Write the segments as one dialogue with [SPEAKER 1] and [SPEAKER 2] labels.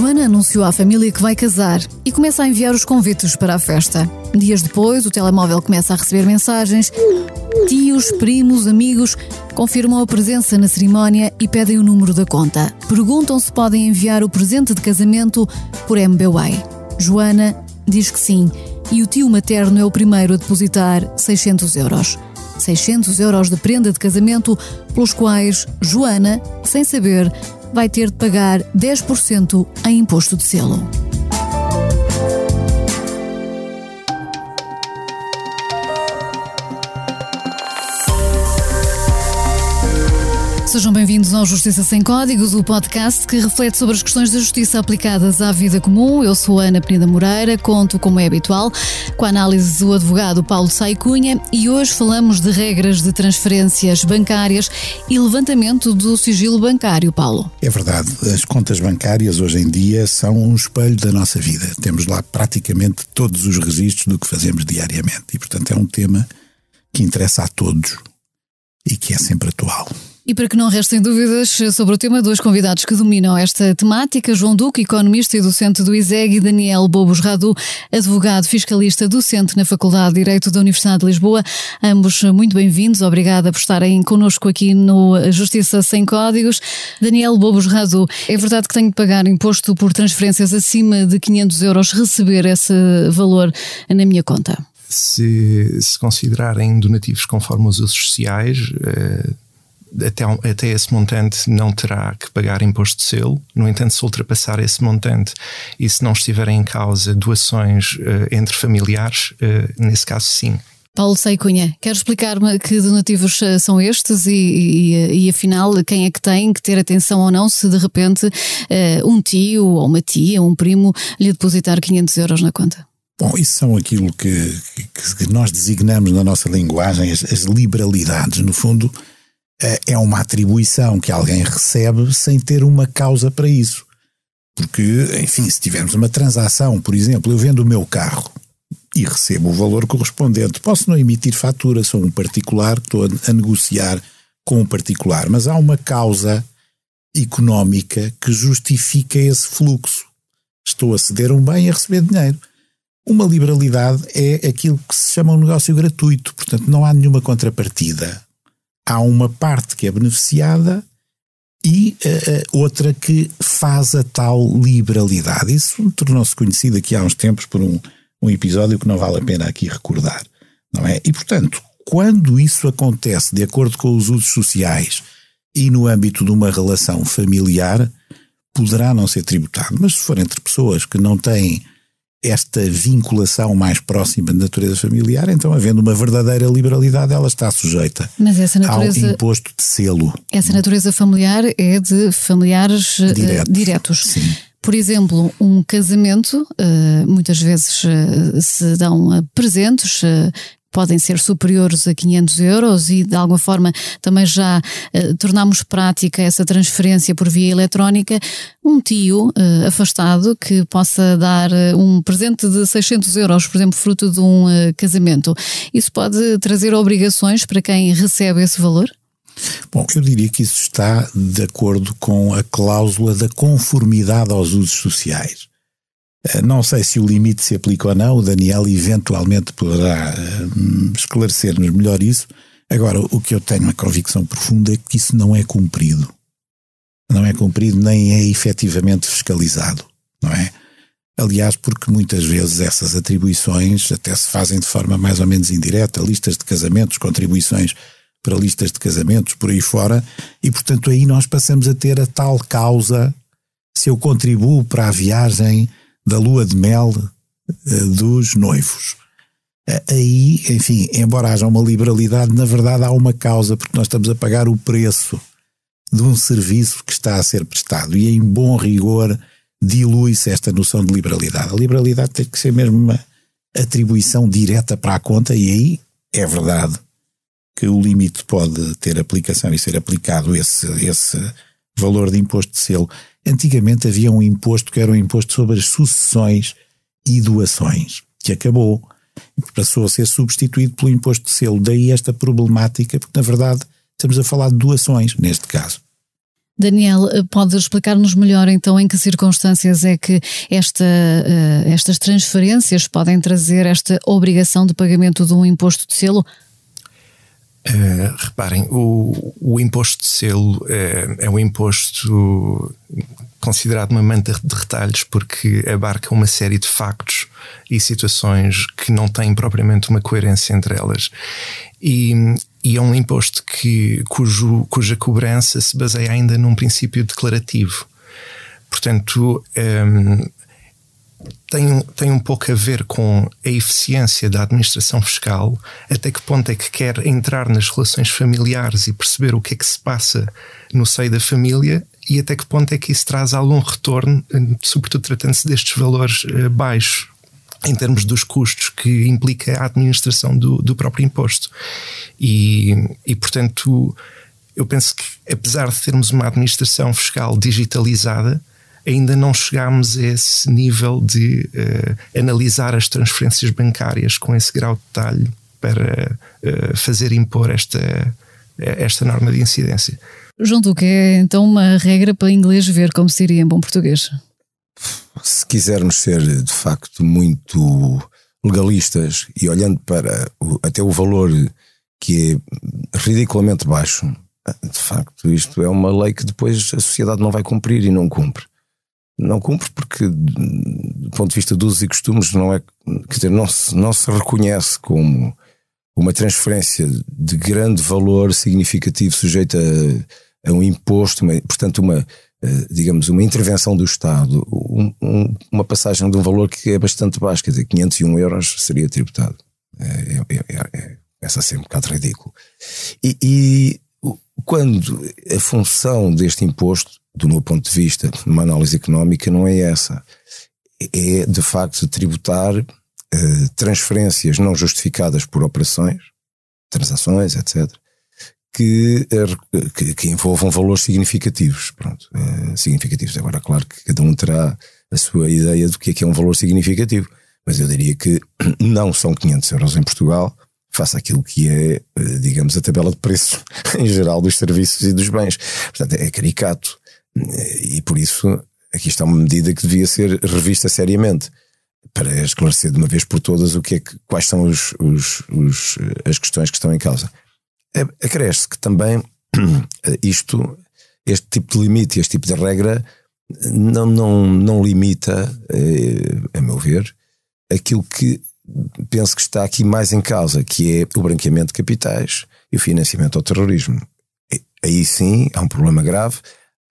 [SPEAKER 1] Joana anunciou à família que vai casar e começa a enviar os convites para a festa. Dias depois, o telemóvel começa a receber mensagens. Tios, primos, amigos confirmam a presença na cerimónia e pedem o número da conta. Perguntam se podem enviar o presente de casamento por MBWay. Joana diz que sim e o tio materno é o primeiro a depositar 600 euros. 600 euros de prenda de casamento, pelos quais Joana, sem saber, vai ter de pagar 10% em imposto de selo. Bem-vindos ao Justiça Sem Códigos, o podcast que reflete sobre as questões da justiça aplicadas à vida comum. Eu sou Ana Peneda Moreira, conto, como é habitual, com a análise do advogado Paulo Saicunha e hoje falamos de regras de transferências bancárias e levantamento do sigilo bancário, Paulo.
[SPEAKER 2] É verdade, as contas bancárias hoje em dia são um espelho da nossa vida. Temos lá praticamente todos os registros do que fazemos diariamente e, portanto, é um tema que interessa a todos e que é sempre atual.
[SPEAKER 1] E para que não restem dúvidas sobre o tema, dois convidados que dominam esta temática, João Duque, economista e docente do ISEG, e Daniel Bobos Radu, advogado fiscalista docente na Faculdade de Direito da Universidade de Lisboa. Ambos muito bem-vindos, obrigada por estarem connosco aqui no Justiça Sem Códigos. Daniel Bobos Radu, é verdade que tenho de pagar imposto por transferências acima de 500 euros, receber esse valor na minha conta?
[SPEAKER 3] Se, se considerarem donativos conforme os usos sociais, eh, até, até esse montante não terá que pagar imposto de selo. No entanto, se ultrapassar esse montante e se não estiverem em causa doações uh, entre familiares, uh, nesse caso sim.
[SPEAKER 1] Paulo Seicunha, quer explicar-me que donativos eh, são estes e, e, e, afinal quem é que tem que ter atenção ou não se de repente uh, um tio ou uma tia, um primo lhe depositar 500 euros na conta?
[SPEAKER 2] Bom, isso são aquilo que, que, que nós designamos na nossa linguagem as, as liberalidades. No fundo, é uma atribuição que alguém recebe sem ter uma causa para isso. Porque, enfim, se tivermos uma transação, por exemplo, eu vendo o meu carro e recebo o valor correspondente, posso não emitir fatura, sou um particular, estou a negociar com um particular, mas há uma causa económica que justifica esse fluxo. Estou a ceder um bem e a receber dinheiro. Uma liberalidade é aquilo que se chama um negócio gratuito, portanto não há nenhuma contrapartida há uma parte que é beneficiada e uh, outra que faz a tal liberalidade. Isso tornou-se conhecido aqui há uns tempos por um, um episódio que não vale a pena aqui recordar, não é? E portanto, quando isso acontece de acordo com os usos sociais e no âmbito de uma relação familiar, poderá não ser tributado. Mas se for entre pessoas que não têm esta vinculação mais próxima de natureza familiar, então, havendo uma verdadeira liberalidade, ela está sujeita natureza, ao imposto de selo.
[SPEAKER 1] Essa natureza familiar é de familiares eh, diretos.
[SPEAKER 2] Sim.
[SPEAKER 1] Por exemplo, um casamento, uh, muitas vezes uh, se dão presentes podem ser superiores a 500 euros e de alguma forma também já eh, tornamos prática essa transferência por via eletrónica, um tio eh, afastado que possa dar eh, um presente de 600 euros, por exemplo, fruto de um eh, casamento, isso pode trazer obrigações para quem recebe esse valor?
[SPEAKER 2] Bom, eu diria que isso está de acordo com a cláusula da conformidade aos usos sociais. Eh, não sei se o limite se aplica ou não, o Daniel eventualmente poderá uh, esclarecer-nos melhor isso. Agora, o que eu tenho uma convicção profunda é que isso não é cumprido. Não é cumprido nem é efetivamente fiscalizado, não é? Aliás, porque muitas vezes essas atribuições até se fazem de forma mais ou menos indireta, listas de casamentos, contribuições para listas de casamentos, por aí fora, e portanto aí nós passamos a ter a tal causa se eu contribuo para a viagem da lua de mel uh, dos noivos. Uh, aí, enfim, embora haja uma liberalidade, na verdade há uma causa, porque nós estamos a pagar o preço de um serviço que está a ser prestado. E em bom rigor dilui-se esta noção de liberalidade. A liberalidade tem que ser mesmo uma atribuição direta para a conta, e aí é verdade que o limite pode ter aplicação e ser aplicado esse, esse valor de imposto de selo. Antigamente havia um imposto que era um imposto sobre as sucessões e doações, que acabou. Passou a ser substituído pelo imposto de selo. Daí esta problemática, porque na verdade estamos a falar de doações, neste caso.
[SPEAKER 1] Daniel, eh, pode explicar-nos melhor então em que circunstâncias é que esta, uh, estas transferências podem trazer esta obrigação de pagamento de um imposto de selo?
[SPEAKER 3] Uh, reparem, o, o, imposto de selo é, é um imposto considerado uma manta de retalhos porque abarca uma série de factos e situações que não têm propriamente uma coerência entre elas. E, e é um imposto que, cujo, cuja cobrança se baseia ainda num princípio declarativo. Portanto, um, tem, tem um pouco a ver com a eficiência da administração fiscal, até que ponto é que quer entrar nas relações familiares e perceber o que é que se passa no seio da família e até que ponto é que isso traz algum retorno, sobretudo tratando-se destes valores uh, baixos em termos dos custos que implica a administração do, do próprio imposto. E, e, portanto, eu penso que, apesar de termos uma administração fiscal digitalizada, ainda não chegámos a esse nível de uh, analisar as transferências bancárias com esse grau de detalhe para uh, fazer impor esta, esta norma de incidência.
[SPEAKER 1] João Duque, é então uma regra para inglês ver como seria em bom português?
[SPEAKER 4] Se quisermos ser de facto muito legalistas e olhando para o, até o valor que é ridiculamente baixo, de facto, isto é uma lei que depois a sociedade não vai cumprir e não cumpre. Não cumpre porque, do ponto de vista dos usos e costumes, não é, quer dizer, não se, não se reconhece como uma transferência de grande valor significativo sujeita a, a um imposto, uma, portanto, uma, eh, digamos, uma intervenção do Estado, um, um, uma passagem de um valor que é bastante baixo, quer dizer, 501 euros seria tributado. É, é, é, é, é essa ser um bocado ridículo. E, e, quando a função deste imposto, do meu ponto de vista, numa análise económica, não é essa. É, de facto, tributar uh, transferências não justificadas por operações, transações, etc., que, que, que envolvam valores significativos. Pronto, uh, significativos. Agora, claro que cada um terá a sua ideia do que é que é um valor significativo, mas eu diria que não são 500 euros em Portugal, face àquilo que é, eh, digamos, a tabela de preços em geral dos serviços e dos bens. Portanto, é caricato. E por isso, aqui está uma medida que devia ser revista seriamente para esclarecer de uma vez por todas o que é que, quais são os, os, os as questões que estão em causa. Acresce que também isto, este tipo de limite, este tipo de regra, não, não, não limita, eh, a meu ver, aquilo que penso que está aqui mais em causa, que é o branqueamento de capitais e o financiamento ao terrorismo. Aí sim há um problema grave,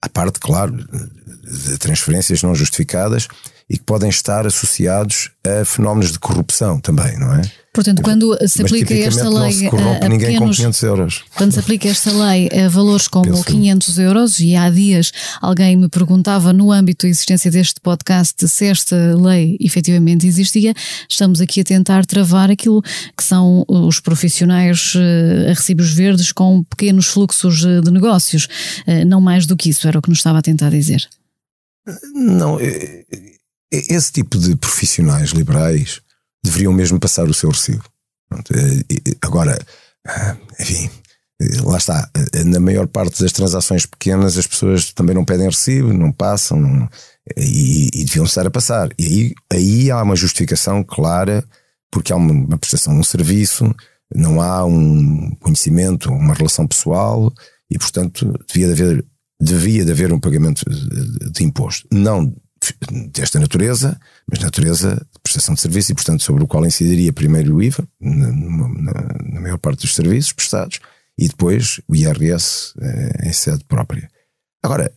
[SPEAKER 4] à parte, claro, de transferências não justificadas e que podem estar associados a fenómenos de corrupção também, não é?
[SPEAKER 1] Portanto, quando se aplica esta lei.
[SPEAKER 4] Se corrompe a, ninguém pequenos, com 500 euros.
[SPEAKER 1] Quando se aplica esta lei a valores como Penso. 500 euros, e há dias alguém me perguntava no âmbito da existência deste podcast se esta lei efetivamente existia, estamos aqui a tentar travar aquilo que são os profissionais eh, a recibos verdes com pequenos fluxos eh, de negócios. Eh, não mais do que isso, era o que nos estava a tentar dizer.
[SPEAKER 4] Não, esse tipo de profissionais liberais deveriam mesmo passar o seu recibo. Agora, ah, enfim, lá está. Na maior parte das transações pequenas, as pessoas também não pedem recibo, não passam não, e, e, deviam estar a passar. E aí, aí há uma justificação clara, porque há uma, uma prestação de um serviço, não há um conhecimento, uma relação pessoal, e portanto devia de haver, devia de haver um pagamento de imposto. Não desta natureza, mas natureza de prestação de serviço e, portanto, sobre o qual incidiria primeiro o IVA, na, na, na maior parte dos serviços prestados, e depois o IRS eh, em sede própria. Agora.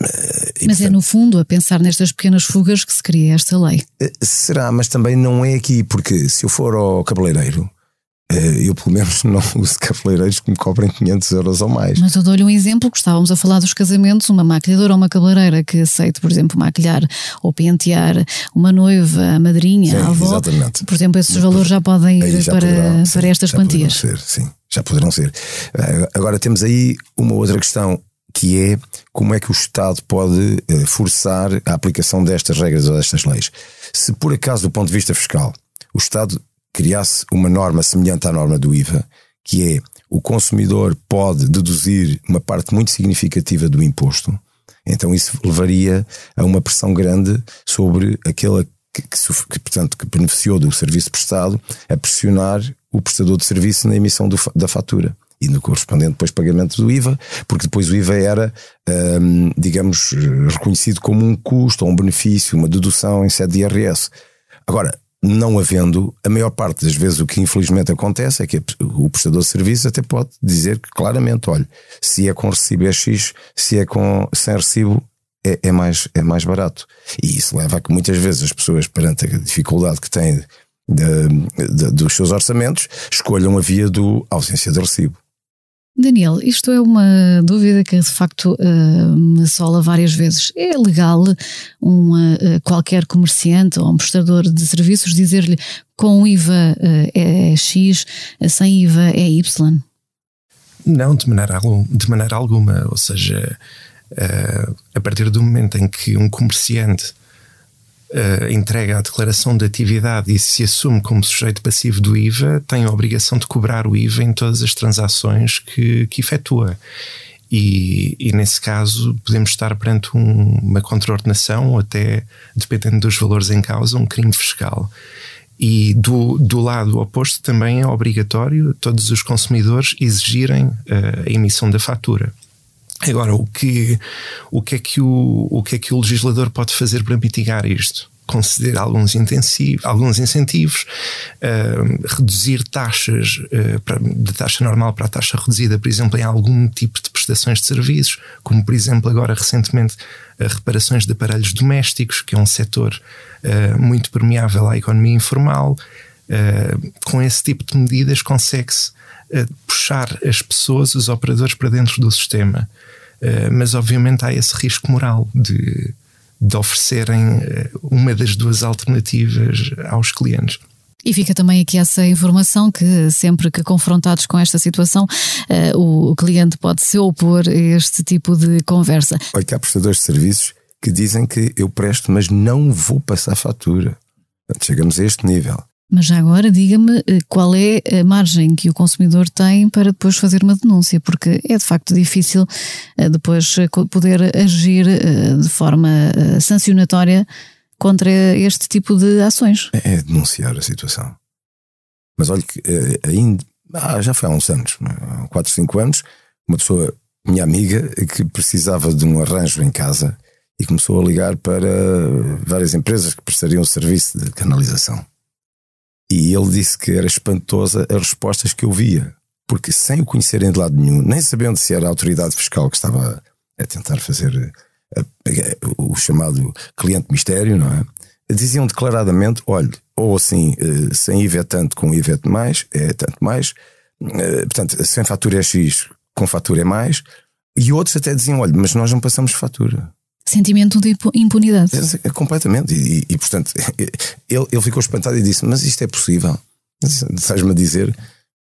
[SPEAKER 1] Eh, mas portanto, é no fundo a pensar nestas pequenas fugas que se cria esta lei.
[SPEAKER 4] Eh, será, mas também não é aqui, porque se eu for ao cabeleireiro eu pelo menos não uso cabeleireiros que me cobrem 500 euros ou mais.
[SPEAKER 1] Mas eu dou-lhe um exemplo, que estávamos a falar dos casamentos, uma maquilhadora ou uma cabeleireira que aceite, por exemplo, maquilhar ou pentear uma noiva, a madrinha, sim, a avó. Exatamente. Por exemplo, esses valores já podem ir para, poderão, para estas
[SPEAKER 4] já
[SPEAKER 1] quantias.
[SPEAKER 4] Ser, sim, já poderão ser. Eh, agora temos aí uma outra questão que é como é que o Estado pode eh, forçar a aplicação destas regras ou destas leis. Se por acaso, do ponto de vista fiscal, o Estado criasse uma norma semelhante à norma do IVA, que é o consumidor pode deduzir uma parte muito significativa do imposto, então isso levaria a uma pressão grande sobre aquele que, que, que, portanto, que beneficiou do serviço prestado a pressionar o prestador de serviço na emissão do, da fatura e no correspondente depois pagamento do IVA, porque depois o IVA era, hum, digamos, reconhecido como um custo ou um benefício, uma dedução em sede de IRS. Agora, não havendo, a maior parte das vezes o que infelizmente acontece é que o prestador de serviço até pode dizer que claramente, olha, se é com recibo é X, se é com sem recibo é, é, mais, é mais barato. E isso leva a que muitas vezes as pessoas, perante a dificuldade que têm de, de, dos seus orçamentos, escolham a via do ausência de recibo.
[SPEAKER 1] Daniel, isto é uma dúvida que de facto uh, me sola várias vezes. É legal um, uh, qualquer comerciante ou um prestador de serviços dizer-lhe com IVA uh, é X, sem IVA é Y?
[SPEAKER 3] Não, de maneira, de maneira alguma. Ou seja, a partir do momento em que um comerciante uh, entrega a declaração de atividade e se assume como sujeito passivo do IVA, tem a obrigação de cobrar o IVA em todas as transações que, que efetua. E, e, nesse caso podemos estar perante um, uma contraordenação ou até, dependendo dos valores em causa, um crime fiscal. E do, do lado oposto também é obrigatório todos os consumidores exigirem uh, a emissão da fatura. Agora, o que, o, que é que o, o que é que o legislador pode fazer para mitigar isto? conceder alguns, alguns incentivos, uh, reduzir taxas uh, para, de taxa normal para a taxa reduzida, por exemplo, em algum tipo de prestações de serviços, como por exemplo agora recentemente uh, reparações de aparelhos domésticos, que é um setor muito permeável à economia informal. com esse tipo de medidas consegue-se puxar as pessoas, os operadores para dentro do sistema. Uh, mas obviamente há esse risco moral de, de oferecerem uh, uma das duas alternativas aos clientes.
[SPEAKER 1] E fica também aqui essa informação que sempre que confrontados com esta situação, uh, o cliente pode se opor a este tipo de conversa.
[SPEAKER 4] Olha que há prestadores de serviços que dizem que eu presto, mas não vou passar fatura. Chegamos a este nível.
[SPEAKER 1] Mas já agora diga-me eh, qual é a margem que o consumidor tem para depois fazer uma denúncia, porque é de facto difícil eh, depois eh, poder agir de forma sancionatória contra este tipo de ações.
[SPEAKER 4] É, é denunciar a situação. Mas olha que ainda ah, já foi há uns anos, há 4, 5 anos, uma pessoa, minha amiga, que precisava de um arranjo em casa e começou a ligar para várias empresas que prestariam serviço de canalização. E ele disse que era espantosa as respostas que eu via, porque sem o conhecerem de lado nenhum, nem sabendo se era a autoridade fiscal que estava a tentar fazer a, a, o chamado cliente mistério, não é? Diziam declaradamente: olha, ou assim, eh, sem IVA tanto, com IVA mais, é tanto mais, eh, portanto, sem fatura é X, com fatura é mais, e outros até diziam: olha, mas nós não passamos fatura
[SPEAKER 1] sentimento de impunidade.
[SPEAKER 4] É, completamente. E, e, e, portanto, ele, ele ficou espantado e disse: Mas isto é possível? Estás-me a dizer?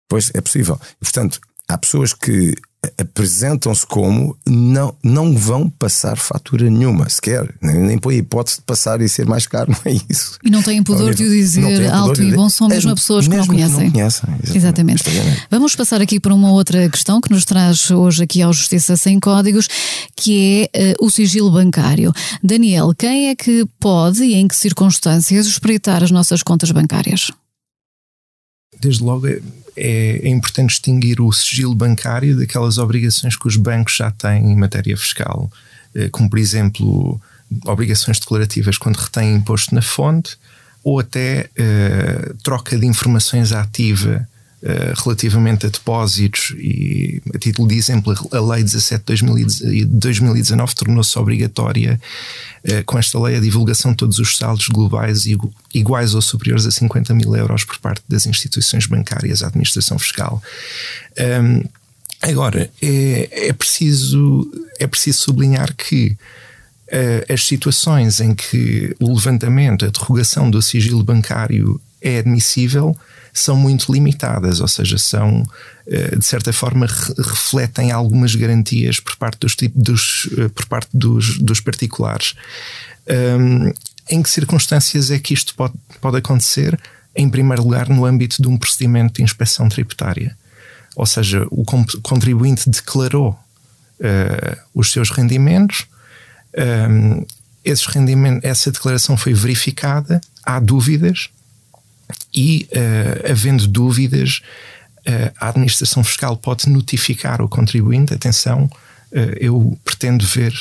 [SPEAKER 4] Pois é possível. E, portanto, há pessoas que apresentam-se como não, não vão passar fatura nenhuma, sequer. Nem, nem põe a hipótese de passar e ser mais caro, não é isso.
[SPEAKER 1] E não têm pudor de o dizer alto e bom som mesmo a pessoas
[SPEAKER 4] mesmo
[SPEAKER 1] que não conhecem.
[SPEAKER 4] Que não conhecem
[SPEAKER 1] exatamente. exatamente. Vamos passar aqui para uma outra questão que nos traz hoje aqui ao Justiça Sem Códigos, que é uh, o sigilo bancário. Daniel, quem é que pode e em que circunstâncias espreitar as nossas contas bancárias?
[SPEAKER 3] Desde logo é é, é, importante distinguir o sigilo bancário daquelas obrigações que os bancos já têm em matéria fiscal, eh, como por exemplo obrigações declarativas quando retêm imposto na fonte ou até uh, troca de informações ativa relativamente a depósitos e a título de exemplo a Lei 17 de 2019 tornou-se obrigatória uh, com esta lei a divulgação de todos os saldos globais iguais ou superiores a 50 mil euros por parte das instituições bancárias à administração fiscal. Agora, é, é, preciso, é preciso sublinhar que uh, as situações em que o levantamento, a derrogação do sigilo bancário é admissível são muito limitadas, ou seja, são uh, de certa forma refletem algumas garantias por parte dos, dos, uh, por parte dos, dos particulares. Um, em que circunstâncias é que isto pode, pode acontecer? Em primeiro lugar, no âmbito de um procedimento de inspeção tributária. ou seja, o contribuinte declarou uh, os seus rendimentos, um, esses rendimentos, essa declaração foi verificada, há dúvidas, e uh, havendo dúvidas, uh, a administração fiscal pode notificar o contribuinte: atenção, eu pretendo ver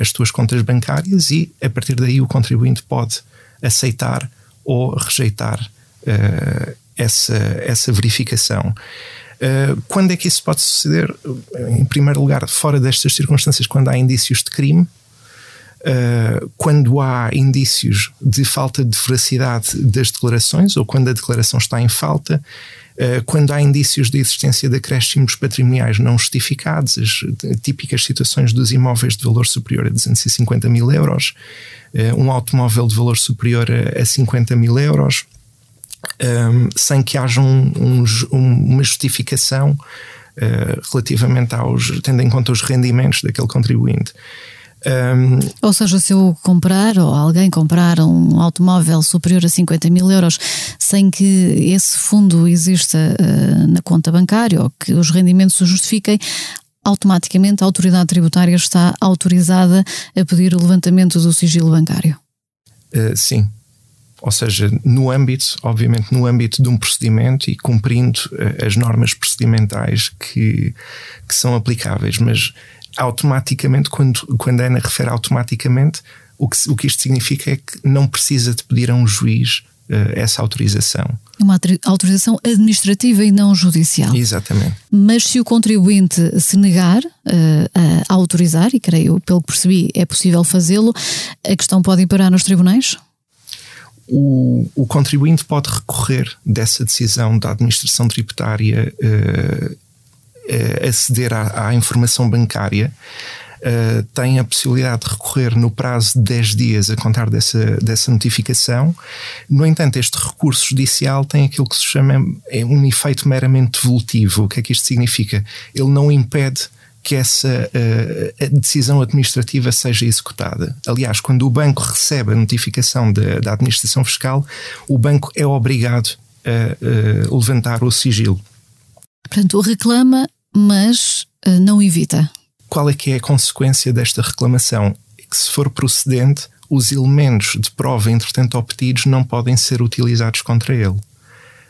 [SPEAKER 3] as tuas contas bancárias, e a partir daí o contribuinte pode aceitar ou rejeitar essa, essa verificação. Quando é que isso pode suceder? Em primeiro lugar, fora destas circunstâncias, quando há indícios de crime, uh, quando há indícios de falta de veracidade das declarações ou quando a declaração está em falta, uh, quando há indícios de existência de acréscimos patrimoniais não justificados, as típicas situações dos imóveis de valor superior a 250 mil euros, um automóvel de valor superior a, a 50 mil euros um, sem que haja um, um, uma justificação uh, relativamente aos, tendo em conta os rendimentos daquele contribuinte.
[SPEAKER 1] Um, ou seja, se eu comprar ou alguém comprar um automóvel superior a 50 mil euros sem que esse fundo exista uh, na conta bancária ou que os rendimentos o justifiquem, automaticamente a autoridade tributária está autorizada a pedir o levantamento do sigilo bancário.
[SPEAKER 3] Uh, sim, ou seja, no âmbito, obviamente, no âmbito de um procedimento e cumprindo uh, as normas procedimentais que, que são aplicáveis, mas automaticamente, quando, quando a Ana refere automaticamente, o que, o que isto significa é que não precisa de pedir a um juiz uh, essa autorização.
[SPEAKER 1] Uma autorização administrativa e não judicial.
[SPEAKER 3] Exatamente.
[SPEAKER 1] Mas se o contribuinte se negar uh, a autorizar, e creio, pelo que percebi, é possível fazê-lo, a questão pode ir parar nos tribunais?
[SPEAKER 3] o, o contribuinte pode recorrer dessa decisão da administração tributária uh, aceder à, à, informação bancária. Uh, tem a possibilidade de recorrer no prazo de 10 dias a contar dessa, dessa notificação. No entanto, este recurso judicial tem aquilo que se chama é um efeito meramente devolutivo. O que é que isto significa? Ele não impede que essa uh, decisão administrativa seja executada. Aliás, quando o banco recebe a notificação de, da administração fiscal, o banco é obrigado a uh, levantar o sigilo.
[SPEAKER 1] Portanto, reclama, mas uh, não evita.
[SPEAKER 3] Qual é que é a consequência desta reclamação? É que se for procedente, os elementos de prova entretanto obtidos não podem ser utilizados contra ele.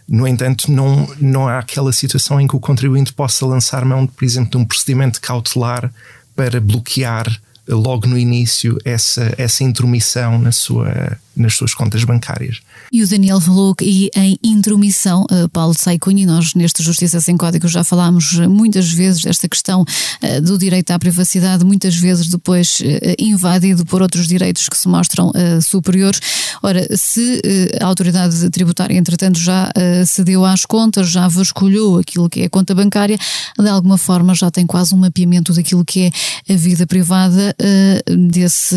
[SPEAKER 3] No entanto, não, não há aquela situação em que o contribuinte possa lançar mão, por exemplo, de um procedimento cautelar para bloquear logo no início essa, essa intromissão na sua, nas suas contas bancárias.
[SPEAKER 1] E o Daniel falou que em intromissão, uh, Paulo Saicunha, nós neste Justiça Sem Código já falámos muitas vezes desta questão uh, do direito à privacidade, muitas vezes depois invadido por outros direitos que se mostram superiores. Ora, se a autoridade tributária, entretanto, já cedeu às contas, já vasculhou aquilo que é a conta bancária, de alguma forma já tem quase um mapeamento daquilo que é a vida privada desse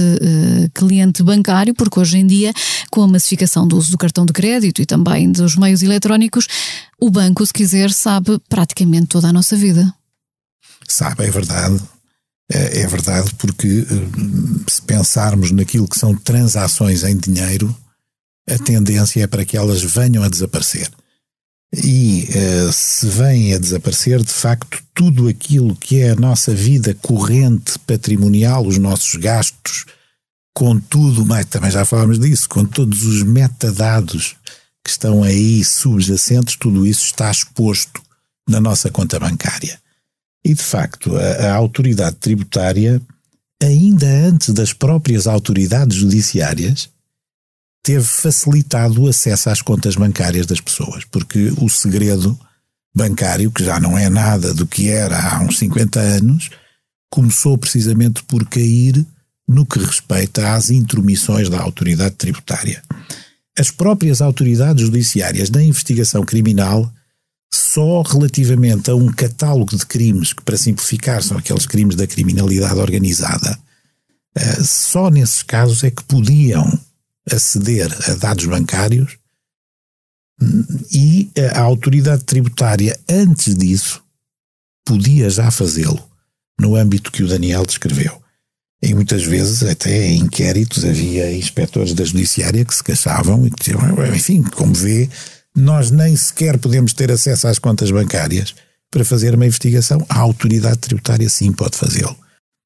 [SPEAKER 1] cliente bancário, porque hoje em dia dia, com a massificação do uso do cartão de crédito e também dos meios eletrónicos, o banco, se quiser, sabe praticamente toda a nossa vida.
[SPEAKER 2] Sabe, é verdade. É, é verdade, porque eh, se pensarmos naquilo que são transações em dinheiro, a tendência é para que elas venham a desaparecer. E uh, se vem a desaparecer, de facto, tudo aquilo que é a nossa vida corrente patrimonial, os nossos gastos, com tudo mais, também já falámos disso, com todos os metadados que estão aí subjacentes, tudo isso está exposto na nossa conta bancária. E, de facto, a, a autoridade tributária, ainda antes das próprias autoridades judiciárias, teve facilitado o acesso às contas bancárias das pessoas, porque o segredo bancário, que já não é nada do que era há uns 50 anos, começou precisamente por cair no que respeita às intromissões da autoridade tributária. As próprias autoridades judiciárias da investigação criminal, só relativamente a um catálogo de crimes, que para simplificar são aqueles crimes da criminalidade organizada, eh, só nesses casos é que podiam aceder a dados bancários e a autoridade tributária, antes disso, podia já fazê-lo no âmbito que o Daniel descreveu. E muitas vezes, até em inquéritos, havia inspectores da judiciária que se queixavam e que diziam, enfim, como vê, nós nem sequer podemos ter acesso às contas bancárias para fazer uma investigação, a autoridade tributária sim pode fazê-lo.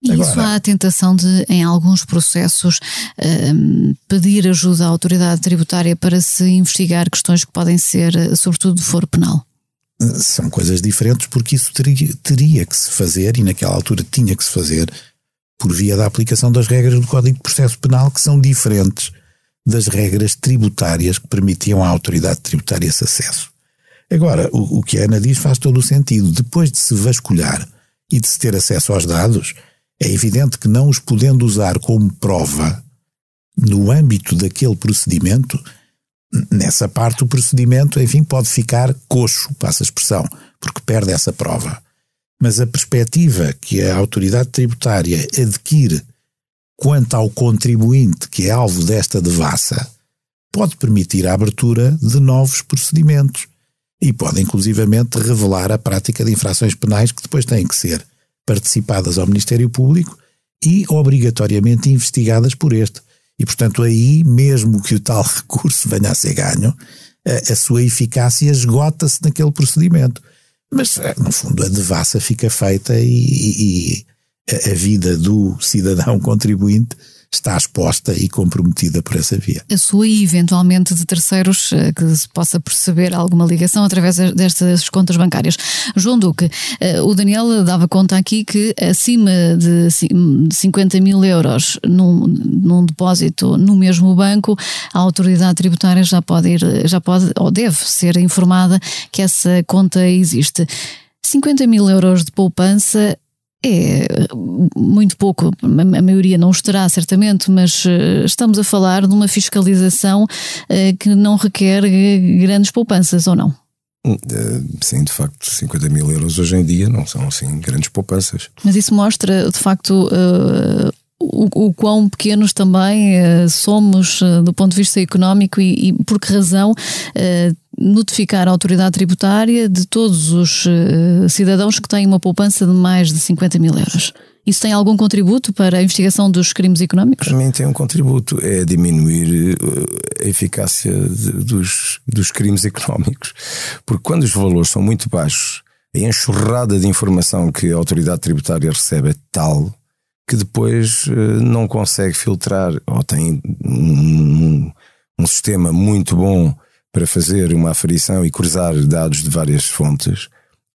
[SPEAKER 1] E Agora, isso há a tentação de, em alguns processos, um, pedir ajuda à autoridade tributária para se investigar questões que podem ser, sobretudo, de foro penal?
[SPEAKER 2] São coisas diferentes porque isso teria, teria que se fazer, e naquela altura tinha que se fazer, por via da aplicação das regras do Código de Processo Penal, que são diferentes das regras tributárias que permitiam à autoridade tributária esse acesso. Agora, o, o que a Ana diz faz todo o sentido. Depois de se vasculhar e de se ter acesso aos dados, é evidente que não os podendo usar como prova no âmbito daquele procedimento, nessa parte o procedimento, enfim, pode ficar coxo, passa a expressão, porque perde essa prova. Mas a perspectiva que a autoridade tributária adquire quanto ao contribuinte que é alvo desta devassa pode permitir a abertura de novos procedimentos e pode inclusivamente revelar a prática de infrações penais que depois têm que ser participadas ao Ministério Público e obrigatoriamente investigadas por este. E, portanto, aí, mesmo que o tal recurso venha a ser ganho, a, a sua eficácia esgota-se naquele procedimento. Mas, eh, no fundo, a devassa fica feita e, e, e a vida do cidadão contribuinte está exposta e comprometida por essa via.
[SPEAKER 1] A sua e eventualmente de terceiros eh, que se possa perceber alguma ligação através destas contas bancárias. João Duque, eh, o Daniel dava conta aqui que acima de 50 mil euros num, num depósito no mesmo banco, a autoridade tributária já pode ir, já pode ou deve ser informada que essa conta existe. 50 mil euros de poupança é muito pouco, a maioria não os terá certamente, mas eh, estamos a falar de uma fiscalização eh, que não requer grandes poupanças, ou não?
[SPEAKER 4] Hum, eh, sim, de facto, 50 mil euros hoje em dia não são assim grandes poupanças.
[SPEAKER 1] Mas isso mostra, de facto, uh, o, o quão pequenos também uh, somos uh, do ponto de vista económico e, e por que razão notificar a autoridade tributária de todos os uh, cidadãos que têm uma poupança de mais de 50 mil euros. Isso tem algum contributo para a investigação dos crimes económicos?
[SPEAKER 4] Mim tem um contributo, é diminuir eh, a eficácia de, dos, dos crimes económicos. Porque quando os valores são muito baixos, a enxurrada de informação que a autoridade tributária recebe é tal que depois uh, não consegue filtrar, ou tem um, um sistema muito bom para fazer uma aferição e cruzar dados de várias fontes,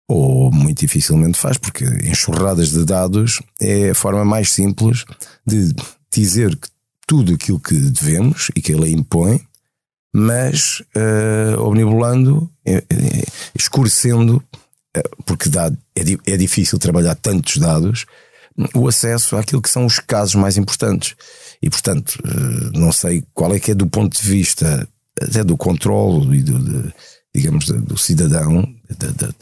[SPEAKER 4] ou muito dificilmente faz, porque enxurradas de dados é a forma mais simples de dizer tudo aquilo que devemos e que a lei impõe, mas uh, omnibulando, uh, escurecendo, uh, porque dá, é, é difícil trabalhar tantos dados, o acesso àquilo que são os casos mais importantes. E, portanto, não sei qual é que é do ponto de vista até do controle e do, de, digamos, do cidadão de, de,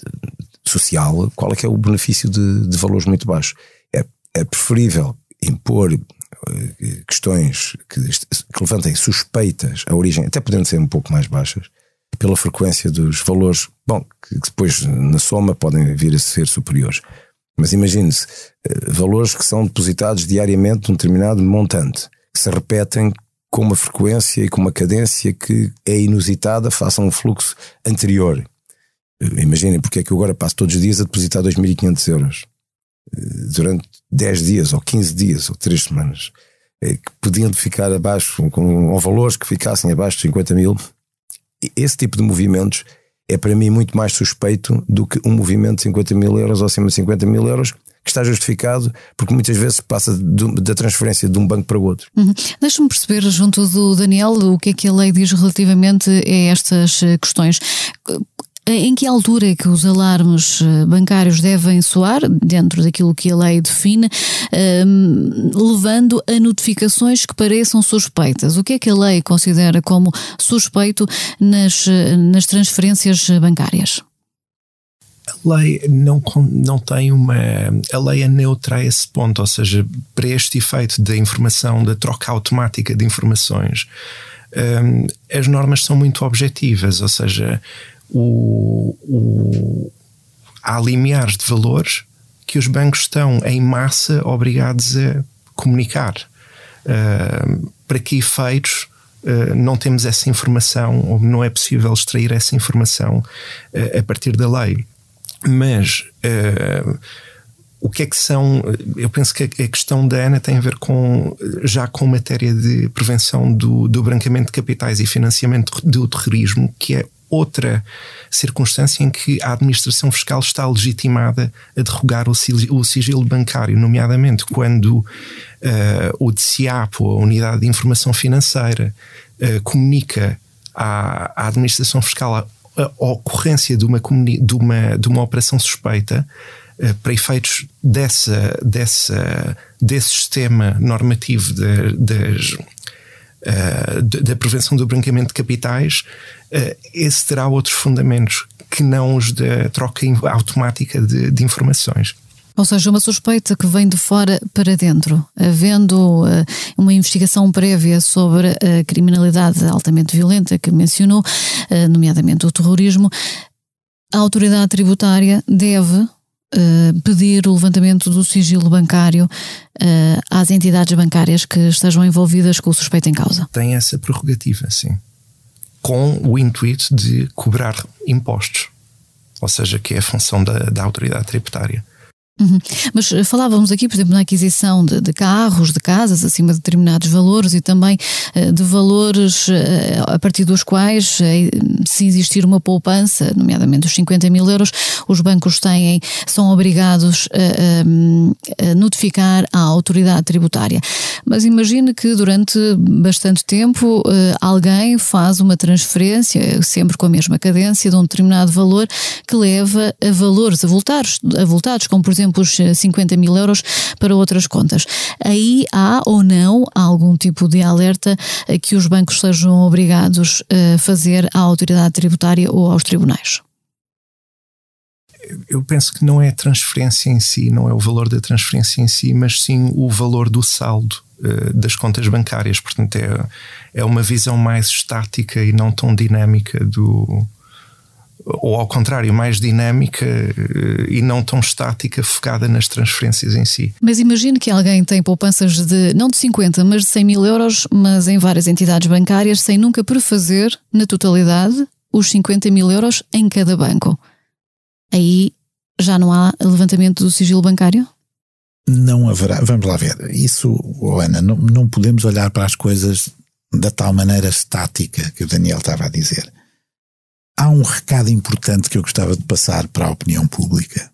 [SPEAKER 4] social, qual é que é o benefício de, valores muito baixos? É, é preferível impor eh, questões que, que, levantem suspeitas a origem, até podendo ser um pouco mais baixas, pela frequência dos valores, bom, que depois na soma podem vir a ser superiores. Mas imagine-se, eh, valores que são depositados diariamente num determinado montante, que se repetem com uma frequência e com uma cadência que é inusitada, faça um fluxo anterior. Eh, imaginem porque é que eu agora passo todos os dias a depositar 2.500 euros eh, durante 10 dias, ou 15 dias, ou 3 semanas, eh, podiam ficar abaixo, com ou valores que ficassem abaixo de 50 mil. Esse tipo de movimentos é para mim muito mais suspeito do que um movimento de 50 mil euros ou acima de 50 mil euros, que está justificado, porque muitas vezes passa da transferência de um banco para o outro.
[SPEAKER 1] Uhum. Deixa-me perceber, junto do Daniel, o que é que a lei diz relativamente a estas eh, questões. Em que altura é que os alarmes eh, bancários devem soar, dentro daquilo que a lei define, um, ehm, levando a notificações que pareçam suspeitas? O que é que a lei considera como suspeito nas, eh, nas transferências bancárias?
[SPEAKER 3] Lei não, não tem uma. A lei é neutra a esse ponto, ou seja, para este efeito da informação, da troca automática de informações, um, as normas são muito objetivas, ou seja, o, o, há limiares de valores que os bancos estão em massa obrigados a comunicar. Uh, para que efeitos uh, não temos essa informação ou não é possível extrair essa informação uh, a partir da lei? Mas uh, o que é que são? Eu penso que a questão da ANA tem a ver com já com matéria de prevenção do, do branqueamento de capitais e financiamento do terrorismo, que é outra circunstância em que a administração fiscal está legitimada a derrogar o o sigilo bancário, nomeadamente quando uh, o DCAP, a Unidade de Informação Financeira, uh, comunica à, à administração fiscal a, ocorrência de uma, de uma, de uma operação suspeita eh, para efeitos dessa, dessa, desse sistema normativo de, de, uh, da prevenção do branqueamento de capitais, uh, esse terá outros fundamentos que não os da troca automática de, de informações.
[SPEAKER 1] Ou seja, uma suspeita que vem de fora para dentro, havendo uh, uma investigação prévia sobre a criminalidade altamente violenta que mencionou, uh, nomeadamente o terrorismo, a autoridade tributária deve Uh, pedir o levantamento do sigilo bancário às entidades bancárias que estejam envolvidas com o suspeito em causa.
[SPEAKER 3] Tem essa prerrogativa, sim. Com o intuito de cobrar impostos. Ou seja, que é a função da, da autoridade tributária.
[SPEAKER 1] Uhum. Mas eh, falávamos aqui, por exemplo, na aquisição de, de, carros, de casas, acima de determinados valores e também uh, de valores uh, a partir dos quais, se existir uma poupança, nomeadamente os 50 mil euros, os bancos têm, são obrigados a, a notificar à autoridade tributária. Mas imagine que durante bastante tempo alguém faz uma transferência, sempre com a mesma cadência, de um determinado valor que leva a valores avultados, avultados como por exemplo os 50 mil euros para outras contas. Aí há ou não algum tipo de alerta que os bancos sejam obrigados a fazer à autoridade tributária ou aos tribunais?
[SPEAKER 3] eu penso que não é a transferência em si, não é o valor da transferência em si, mas sim o valor do saldo uh, das contas bancárias. Portanto, é, é uma visão mais estática e não tão dinâmica do, ou ao contrário, mais dinâmica eh, e não tão estática, focada nas transferências em si.
[SPEAKER 1] Mas imagine que alguém tem poupanças de, não de 50, mas de 100 mil euros, mas em várias entidades bancárias, sem nunca prefazer, na totalidade, os 50 mil euros em cada banco. Aí já não há levantamento do sigilo bancário?
[SPEAKER 2] Não haverá. Vamos lá ver. Isso, oh Ana, não, não podemos olhar para as coisas da tal maneira estática que o Daniel estava a dizer há um recado importante que eu gostava de passar para a opinião pública.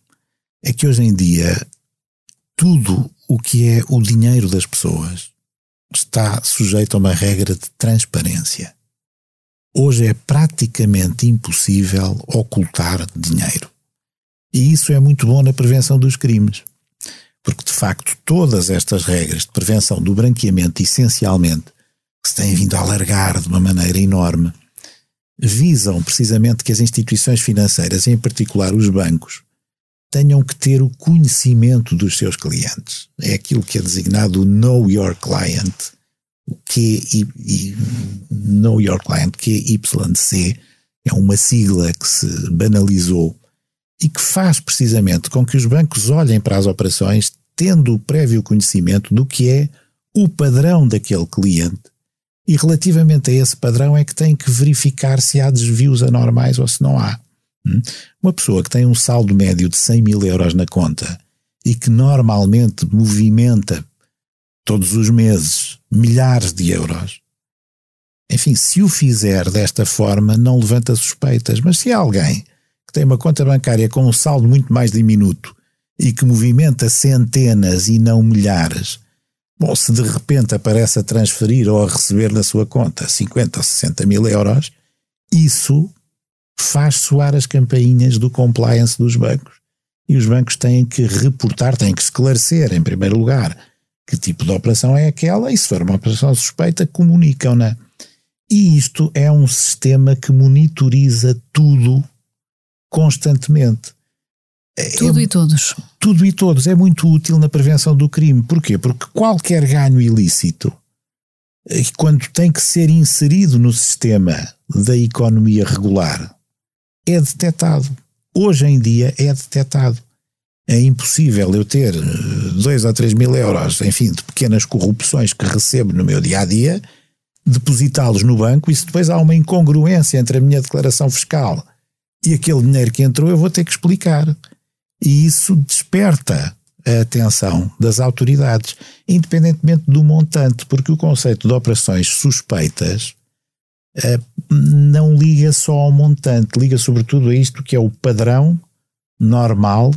[SPEAKER 2] É que hoje em dia tudo o que é o dinheiro das pessoas está sujeito a uma regra de transparência. Hoje é praticamente impossível ocultar dinheiro. E isso é muito bom na prevenção dos crimes. Porque, de facto, todas estas regras de prevenção do branqueamento, essencialmente, que se têm vindo a alargar de uma maneira enorme, visam precisamente que as instituições financeiras, em particular os bancos, tenham que ter o conhecimento dos seus clientes. É aquilo que é designado Know Your Client, que Know Your Client, QYC, é uma sigla que se banalizou e que faz precisamente com que os bancos olhem para as operações tendo o prévio conhecimento do que é o padrão daquele cliente e relativamente a esse padrão é que tem que verificar se há desvios anormais ou se não há. Hum? Uma pessoa que tem um saldo médio de 100 mil euros na conta e que normalmente movimenta todos os meses milhares de euros, enfim, se o fizer desta forma, não levanta suspeitas. Mas se há alguém que tem uma conta bancária com um saldo muito mais diminuto e que movimenta centenas e não milhares, Bom, se de repente aparece a transferir ou a receber na sua conta 50 ou 60 mil euros, isso faz soar as campainhas do compliance dos bancos. E os bancos têm que reportar, têm que esclarecer, em primeiro lugar, que tipo de operação é aquela, e se for uma operação suspeita, comunicam-na. E isto é um sistema que monitoriza tudo constantemente.
[SPEAKER 1] É, tudo é, e todos.
[SPEAKER 2] Tudo e todos. É muito útil na prevenção do crime. Porquê? Porque qualquer ganho ilícito, eh, quando tem que ser inserido no sistema da economia regular, é detectado. Hoje em dia é detectado. É impossível eu ter 2 eh, ou 3 mil euros, enfim, de pequenas corrupções que recebo no meu dia a dia, depositá-los no banco e se depois há uma incongruência entre a minha declaração fiscal E aquele dinheiro que entrou eu vou ter que explicar. E isso desperta a atenção das autoridades, independentemente do montante, porque o conceito de operações suspeitas eh, não liga só ao montante, liga sobretudo a isto que é o padrão normal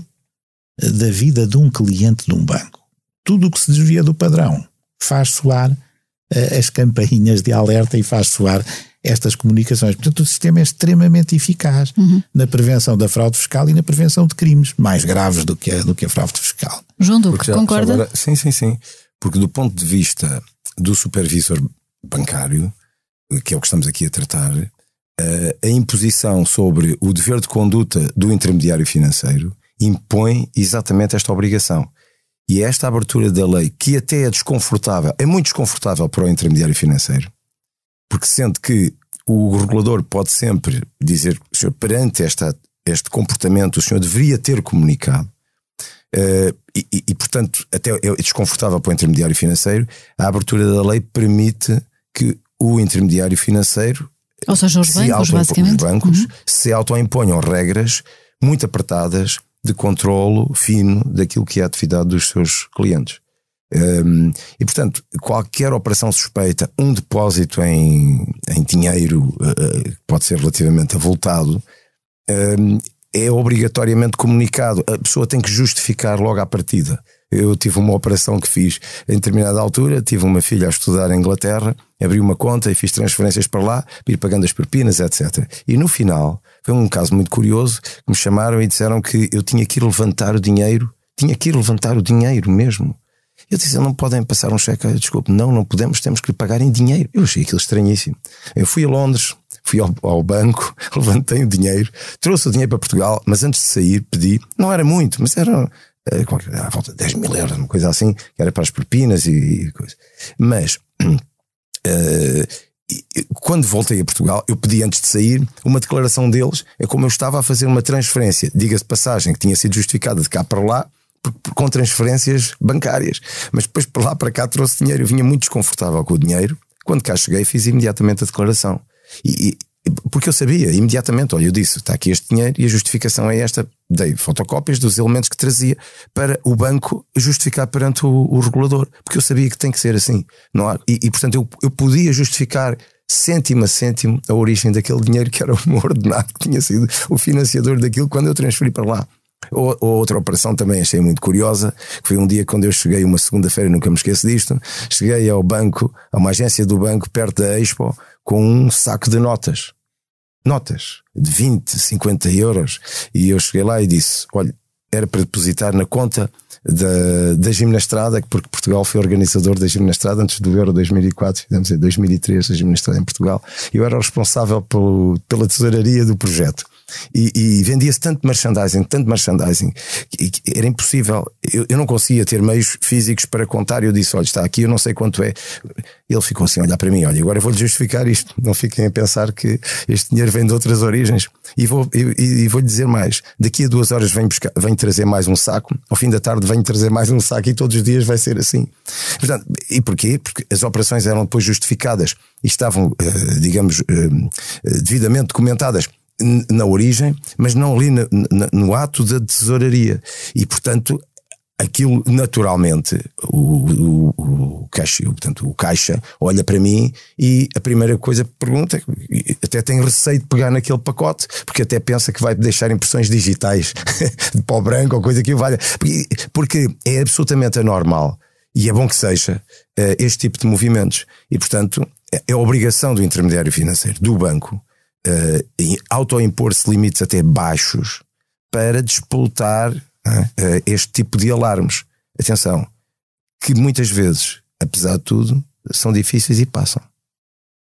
[SPEAKER 2] eh, da vida de um cliente de um banco. Tudo o que se desvia do padrão faz soar uh, as campainhas de alerta e faz soar estas comunicações. Portanto, o sistema é extremamente eficaz uhum. na prevenção da fraude fiscal e na prevenção de crimes mais graves do que a, do que a fraude fiscal.
[SPEAKER 1] João Duque, já, concorda? Agora,
[SPEAKER 4] sim, sim, sim. Porque do ponto de vista do supervisor bancário, que é o que estamos aqui a tratar, eh, a imposição sobre o dever de conduta do intermediário financeiro impõe exatamente esta obrigação. E é esta abertura da lei, que até é desconfortável, é muito desconfortável para o intermediário financeiro, porque sente que o regulador pode sempre dizer, senhor, perante esta, este comportamento, o senhor deveria ter comunicado. Uh, e, e, e, portanto, até é desconfortável para o intermediário financeiro. A abertura da lei permite que o intermediário financeiro,
[SPEAKER 1] ou seja, os bancos, basicamente,
[SPEAKER 4] os bancos uhum. se autoimponham regras muito apertadas de controlo fino daquilo que é a atividade dos seus clientes. Um, e portanto, qualquer operação suspeita, um depósito em, em dinheiro uh, pode ser relativamente avultado, um, é obrigatoriamente comunicado. A pessoa tem que justificar logo à partida. Eu tive uma operação que fiz em determinada altura, tive uma filha a estudar em Inglaterra, abri uma conta e fiz transferências para lá, ir pagando as propinas, etc. E no final, foi um caso muito curioso, que me chamaram e disseram que eu tinha que ir levantar o dinheiro, tinha que ir levantar o dinheiro mesmo. Eu disse, não podem passar um cheque, desculpe, não, não podemos, temos que lhe pagar em dinheiro. Eu achei aquilo estranhíssimo. Eu fui a Londres, fui ao, ao, banco, levantei o dinheiro, trouxe o dinheiro para Portugal, mas antes de sair pedi, não era muito, mas era eh, à volta de 10 mil euros, uma coisa assim, que era para as propinas e, e coisa. Mas uh, quando voltei a Portugal, eu pedi antes de sair uma declaração deles, é como eu estava a fazer uma transferência, diga-se passagem, que tinha sido justificada de cá para lá, com transferências bancárias. Mas depois para lá para cá trouxe dinheiro, eu vinha muito desconfortável com o dinheiro. Quando cá cheguei, fiz imediatamente a declaração. E, porque eu sabia imediatamente, olha, eu disse, está aqui este dinheiro e a justificação é esta. Dei fotocópias dos elementos que trazia para o banco justificar perante o, o regulador, porque eu sabia que tem que ser assim. Não há, e, e portanto eu, eu podia justificar cêntimo a cêntimo a origem daquele dinheiro que era o meu ordenado, que tinha sido o financiador daquilo quando eu transferi para lá. Ou, ou, outra operação também achei muito curiosa, que foi um dia quando eu cheguei, uma segunda-feira, nunca me esqueço disto, cheguei ao banco, a uma agência do banco perto da Expo, com um saco de notas. Notas de 20, 50 euros. E eu cheguei lá e disse: olha, era para depositar na conta da, da Gimnastrada, porque Portugal foi organizador da Gimnastrada antes do Euro 2004, fizemos em 2003 a Gimnastrada em Portugal. Eu era responsável pelo, pela tesouraria do projeto. E, e vendia-se tanto merchandising, tanto merchandising, que, que era impossível. Eu, eu, não conseguia ter meios físicos para contar. Eu disse: Olha, está aqui, eu não sei quanto é. Ele ficou assim a olhar para mim: Olha, agora eu vou-lhe justificar isto. Não fiquem a pensar que este dinheiro vem de outras origens. E vou-lhe e, e vou dizer mais: daqui a duas horas venho, buscar, venho trazer mais um saco, ao fim da tarde venho trazer mais um saco e todos os dias vai ser assim. Portanto, e porquê? Porque as operações eram depois justificadas e estavam, eh, digamos, eh, devidamente documentadas na origem, mas não ali no, no ato da tesouraria. E, portanto, aquilo naturalmente o, o, o, caixa, portanto, o caixa olha para mim e a primeira coisa que pergunta, até tem receio de pegar naquele pacote, porque até pensa que vai deixar impressões digitais de pó branco ou coisa que valha. Porque, porque é absolutamente anormal. E é bom que seja uh, este tipo de movimentos. E, portanto, é, é obrigação do intermediário financeiro, do banco, uh, autoimpor-se limites até baixos para disputar uh, este tipo de alarmes. Atenção, que muitas vezes, apesar de tudo, são difíceis e passam.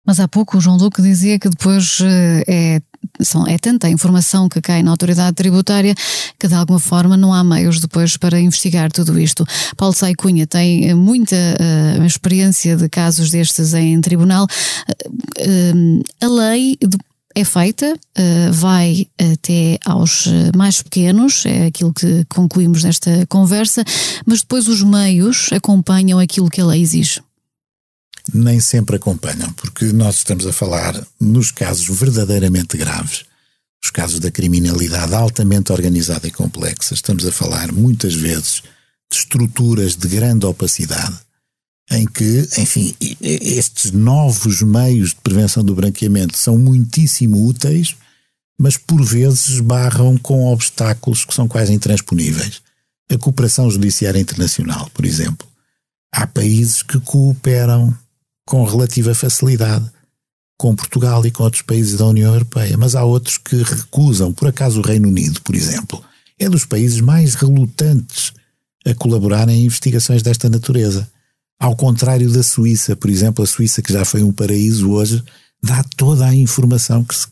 [SPEAKER 1] Mas há pouco o João Duque dizia que depois é, são, é tanta a informação que cai na autoridade tributária que de alguma forma não há meios depois para investigar tudo isto. Paulo Sai Cunha tem muita uh, experiência de casos destes em tribunal. Uh, a lei é feita, uh, vai até aos eh, mais pequenos, é aquilo que concluímos nesta conversa, mas depois os meios acompanham aquilo que a lei exige.
[SPEAKER 2] Nem sempre acompanham, porque nós estamos a falar nos casos verdadeiramente graves, os casos da criminalidade altamente organizada e complexa. Estamos a falar muitas vezes de estruturas de grande opacidade, em que, enfim, estes novos meios de prevenção do branqueamento são muitíssimo úteis, mas por vezes barram com obstáculos que são quase intransponíveis. A cooperação judiciária internacional, por exemplo. Há países que cooperam com relativa facilidade com Portugal e com outros países da União Europeia, mas há outros que recusam. Por acaso, o Reino Unido, por exemplo, é dos países mais relutantes a colaborar em investigações desta natureza. Ao contrário da Suíça, por exemplo, a Suíça, que já foi um paraíso, hoje dá toda a informação que, se,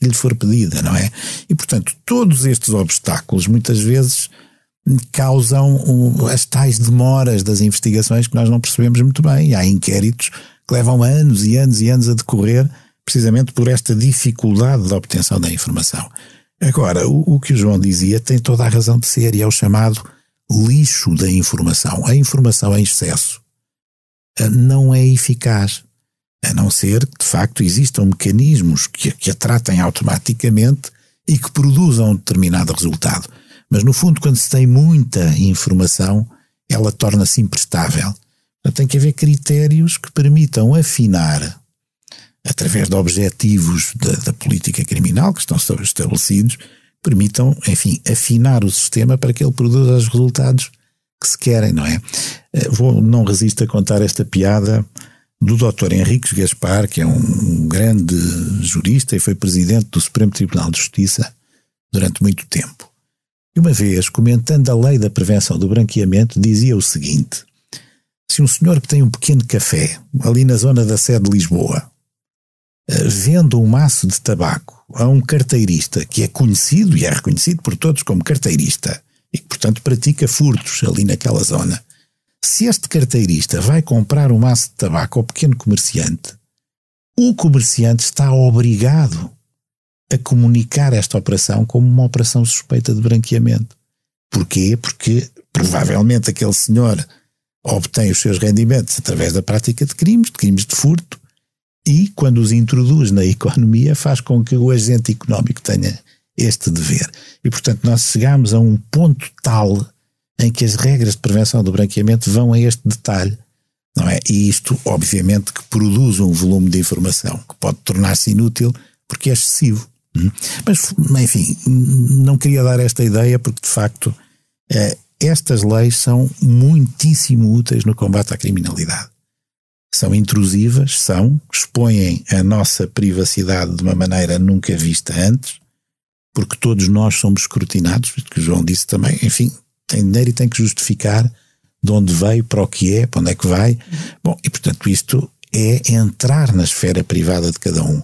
[SPEAKER 2] que lhe for pedida, não é? E, portanto, todos estes obstáculos, muitas vezes, causam as tais demoras das investigações que nós não percebemos muito bem. Há inquéritos que levam anos e anos e anos a decorrer, precisamente por esta dificuldade da obtenção da informação. Agora, o, o que o João dizia tem toda a razão de ser, e é o chamado lixo da informação. A informação em excesso não é eficaz, a não ser que, de facto, existam mecanismos que, que a tratem automaticamente e que produzam um determinado resultado. Mas, no fundo, quando se tem muita informação, ela torna-se imprestável. Tem que haver critérios que permitam afinar, através de objetivos da, da política criminal que estão estabelecidos, permitam, enfim, afinar o sistema para que ele produza os resultados que se querem, não é? Eh, vou, não resisto a contar esta piada do Dr. Henriques Gaspar, que é um grande jurista e foi presidente do Supremo Tribunal de Justiça durante muito tempo. E uma vez, comentando a lei da prevenção do branqueamento, dizia o seguinte: se um senhor que tem um pequeno café ali na zona da sede de Lisboa eh, vende um maço de tabaco a um carteirista que é conhecido e é reconhecido por todos como carteirista e que, portanto, pratica furtos ali naquela zona. Se este carteirista vai comprar um maço de tabaco ao pequeno comerciante, o comerciante está obrigado a comunicar esta operação como uma operação suspeita de branqueamento. Porquê? Porque provavelmente aquele senhor obtém os seus rendimentos através da prática de crimes, de crimes de furto, e quando os introduz na economia faz com que o agente económico tenha este dever. E portanto nós chegamos a um ponto tal em que as regras de prevenção do branqueamento vão a este detalhe, não é? E isto, obviamente, que produz um volume de informação que pode tornar-se inútil porque é excessivo. Hum? Mas, enfim, não queria dar esta ideia porque, de facto, eh, estas leis são muitíssimo úteis no combate à criminalidade. São intrusivas, são, expõem a nossa privacidade de uma maneira nunca vista antes, porque todos nós somos escrutinados, que o João disse também, enfim, tem dinheiro e tem que justificar de onde veio, para o que é, para onde é que vai. Bom, e portanto isto é entrar na esfera privada de cada um.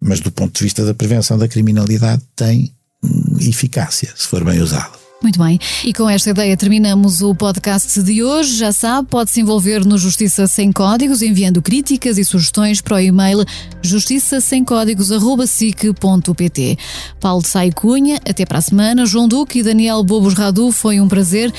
[SPEAKER 2] Mas do ponto de vista da prevenção da criminalidade tem hum, eficácia, se for bem usado.
[SPEAKER 1] Muito bem, e com esta ideia terminamos o podcast de hoje. Já sabe, pode se envolver no Justiça Sem Códigos enviando críticas e sugestões para o e-mail justiçasemcódigos.sic.pt. Paulo de Sai Cunha, até para a semana. João Duque e Daniel Bobos Radu, foi um prazer.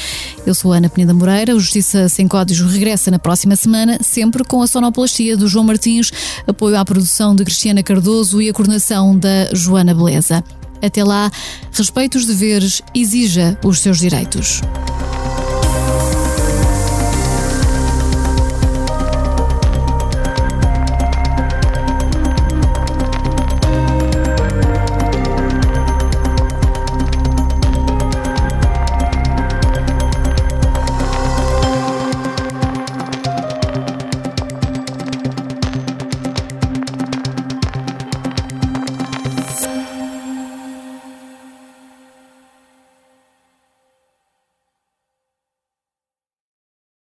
[SPEAKER 1] Eu sou Ana Peneda Moreira. O Justiça Sem Códigos regressa na próxima semana, sempre com a sonoplastia do João Martins, apoio à produção de Cristiana Cardoso e a coordenação da Joana Beleza. Até lá, respeite os deveres, exija os seus direitos.